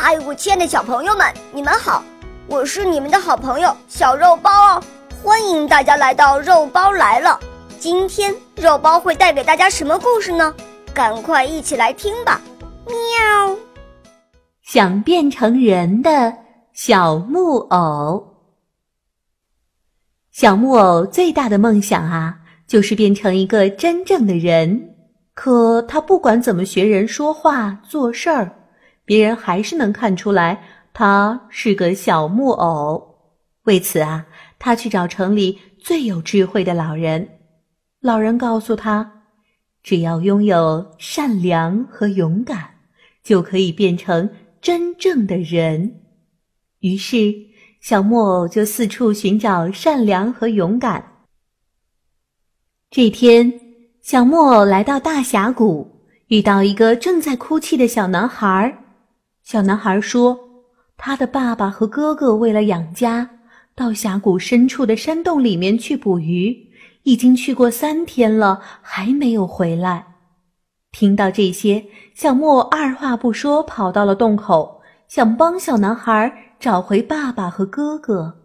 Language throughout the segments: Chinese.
嗨，我亲爱的小朋友们，你们好！我是你们的好朋友小肉包哦，欢迎大家来到肉包来了。今天肉包会带给大家什么故事呢？赶快一起来听吧！喵。想变成人的小木偶。小木偶最大的梦想啊，就是变成一个真正的人。可他不管怎么学人说话、做事儿。别人还是能看出来他是个小木偶。为此啊，他去找城里最有智慧的老人。老人告诉他，只要拥有善良和勇敢，就可以变成真正的人。于是，小木偶就四处寻找善良和勇敢。这天，小木偶来到大峡谷，遇到一个正在哭泣的小男孩儿。小男孩说：“他的爸爸和哥哥为了养家，到峡谷深处的山洞里面去捕鱼，已经去过三天了，还没有回来。”听到这些，小莫二话不说跑到了洞口，想帮小男孩找回爸爸和哥哥。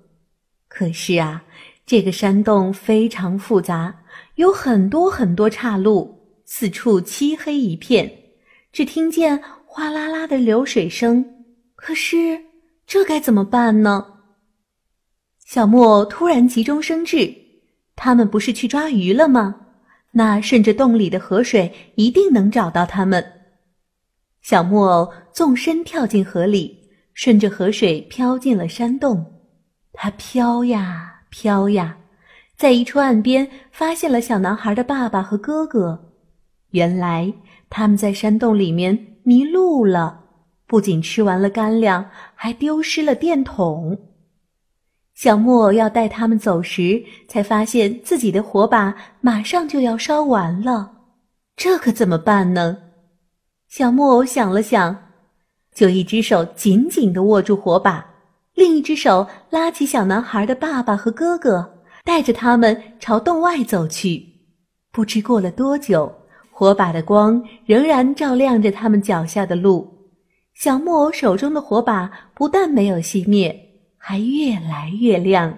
可是啊，这个山洞非常复杂，有很多很多岔路，四处漆黑一片，只听见。哗啦啦的流水声，可是这该怎么办呢？小木偶突然急中生智，他们不是去抓鱼了吗？那顺着洞里的河水，一定能找到他们。小木偶纵身跳进河里，顺着河水飘进了山洞。他飘呀飘呀，在一处岸边发现了小男孩的爸爸和哥哥。原来他们在山洞里面。迷路了，不仅吃完了干粮，还丢失了电筒。小木偶要带他们走时，才发现自己的火把马上就要烧完了，这可怎么办呢？小木偶想了想，就一只手紧紧地握住火把，另一只手拉起小男孩的爸爸和哥哥，带着他们朝洞外走去。不知过了多久。火把的光仍然照亮着他们脚下的路，小木偶手中的火把不但没有熄灭，还越来越亮。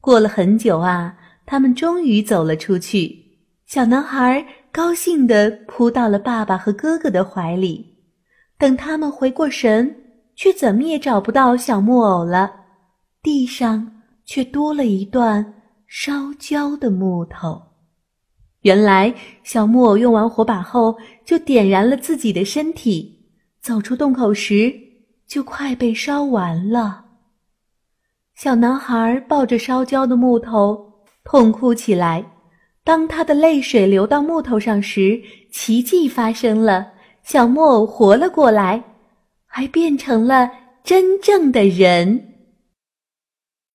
过了很久啊，他们终于走了出去。小男孩高兴地扑到了爸爸和哥哥的怀里。等他们回过神，却怎么也找不到小木偶了，地上却多了一段烧焦的木头。原来，小木偶用完火把后，就点燃了自己的身体。走出洞口时，就快被烧完了。小男孩抱着烧焦的木头，痛哭起来。当他的泪水流到木头上时，奇迹发生了：小木偶活了过来，还变成了真正的人。